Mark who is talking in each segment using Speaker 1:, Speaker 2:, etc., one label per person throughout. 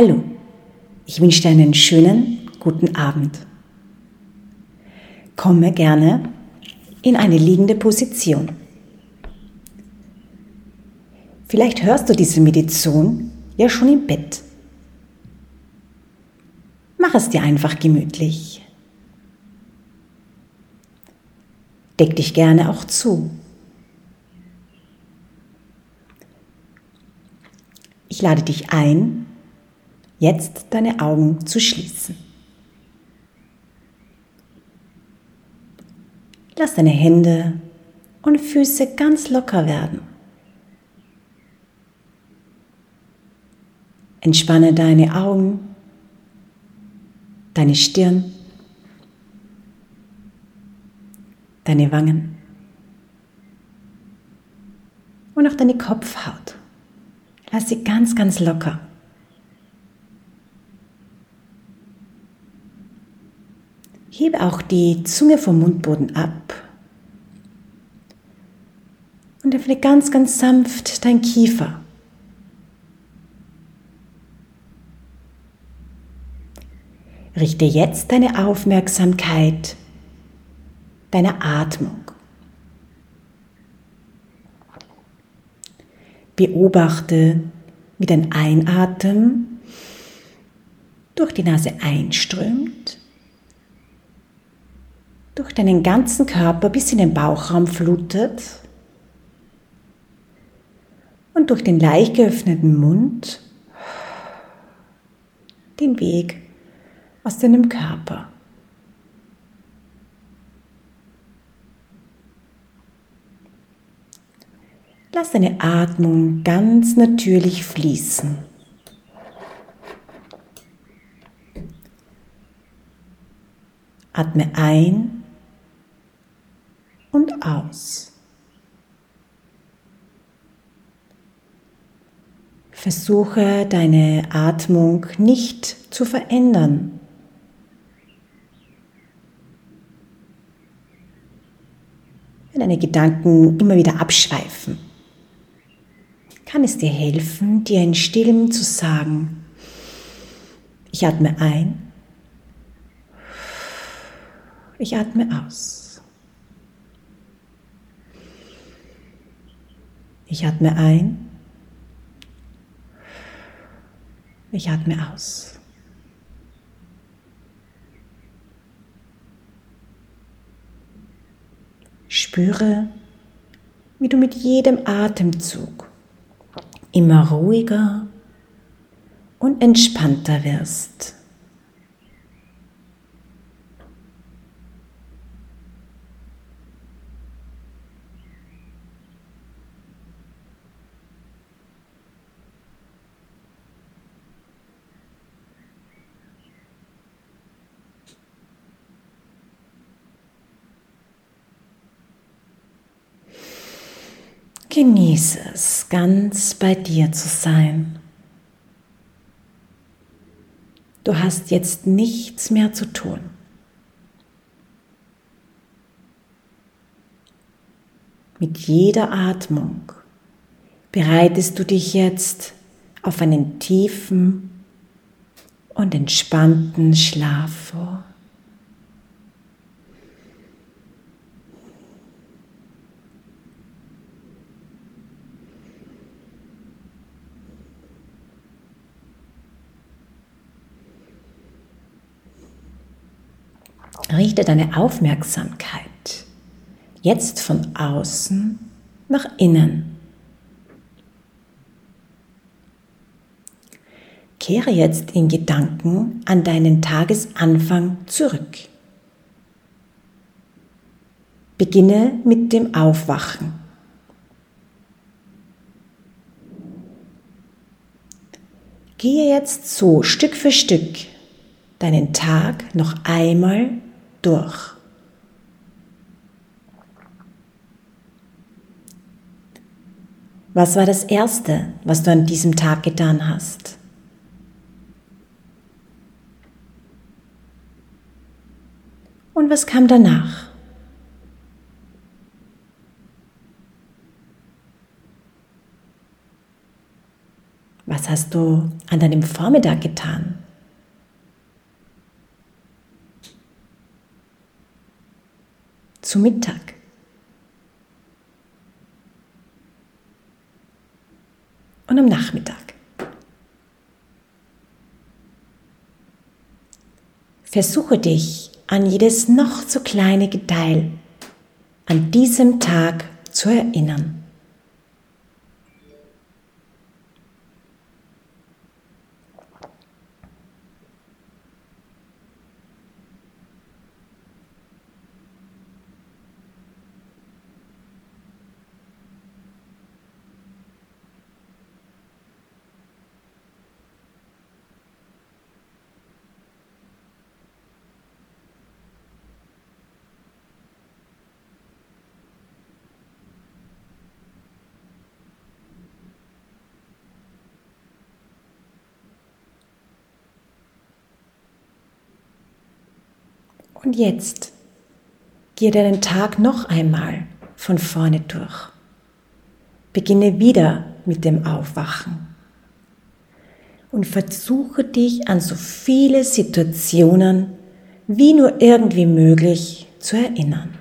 Speaker 1: Hallo, ich wünsche dir einen schönen guten Abend. Komme gerne in eine liegende Position. Vielleicht hörst du diese Meditation ja schon im Bett. Mach es dir einfach gemütlich. Deck dich gerne auch zu. Ich lade dich ein, jetzt deine Augen zu schließen. Lass deine Hände und Füße ganz locker werden. Entspanne deine Augen, deine Stirn, deine Wangen und auch deine Kopfhaut. Lass sie ganz, ganz locker. Hebe auch die Zunge vom Mundboden ab und öffne ganz, ganz sanft dein Kiefer. Richte jetzt deine Aufmerksamkeit deiner Atmung. Beobachte, wie dein Einatmen durch die Nase einströmt, durch deinen ganzen Körper bis in den Bauchraum flutet und durch den leicht geöffneten Mund den Weg aus deinem Körper. Lass deine Atmung ganz natürlich fließen. Atme ein und aus. Versuche deine Atmung nicht zu verändern. Wenn deine Gedanken immer wieder abschweifen kann es dir helfen, dir in Stillem zu sagen, ich atme ein, ich atme aus. Ich atme ein, ich atme aus. Spüre, wie du mit jedem Atemzug immer ruhiger und entspannter wirst. Genieße es, ganz bei dir zu sein. Du hast jetzt nichts mehr zu tun. Mit jeder Atmung bereitest du dich jetzt auf einen tiefen und entspannten Schlaf vor. Richte deine Aufmerksamkeit jetzt von außen nach innen. Kehre jetzt in Gedanken an deinen Tagesanfang zurück. Beginne mit dem Aufwachen. Gehe jetzt so Stück für Stück deinen Tag noch einmal durch. Was war das Erste, was du an diesem Tag getan hast? Und was kam danach? Was hast du an deinem Vormittag getan? Zu Mittag? Und am Nachmittag? Versuche dich an jedes noch so kleine Detail an diesem Tag zu erinnern. Und jetzt gehe deinen Tag noch einmal von vorne durch. Beginne wieder mit dem Aufwachen und versuche dich an so viele Situationen wie nur irgendwie möglich zu erinnern.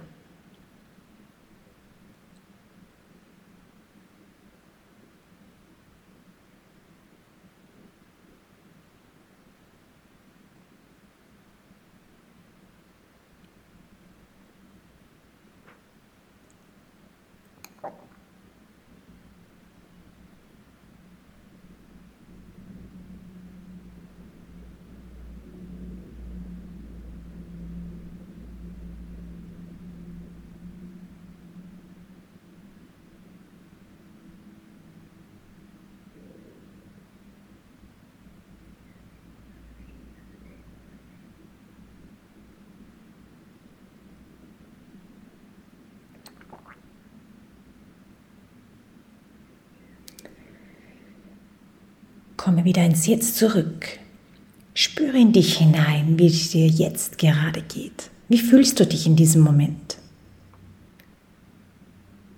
Speaker 1: Komme wieder ins Jetzt zurück. Spüre in dich hinein, wie es dir jetzt gerade geht. Wie fühlst du dich in diesem Moment?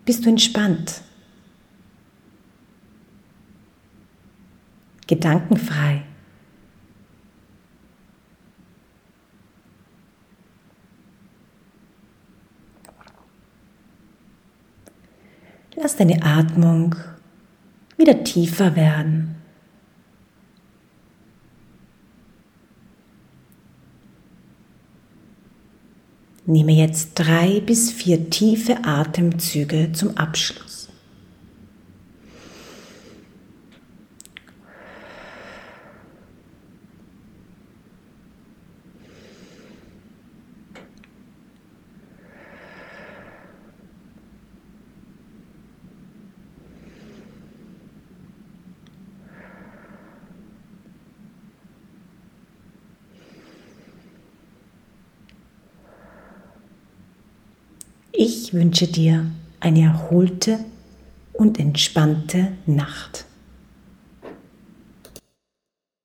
Speaker 1: Bist du entspannt? Gedankenfrei? Lass deine Atmung wieder tiefer werden. Nehme jetzt drei bis vier tiefe Atemzüge zum Abschluss. Ich wünsche dir eine erholte und entspannte Nacht.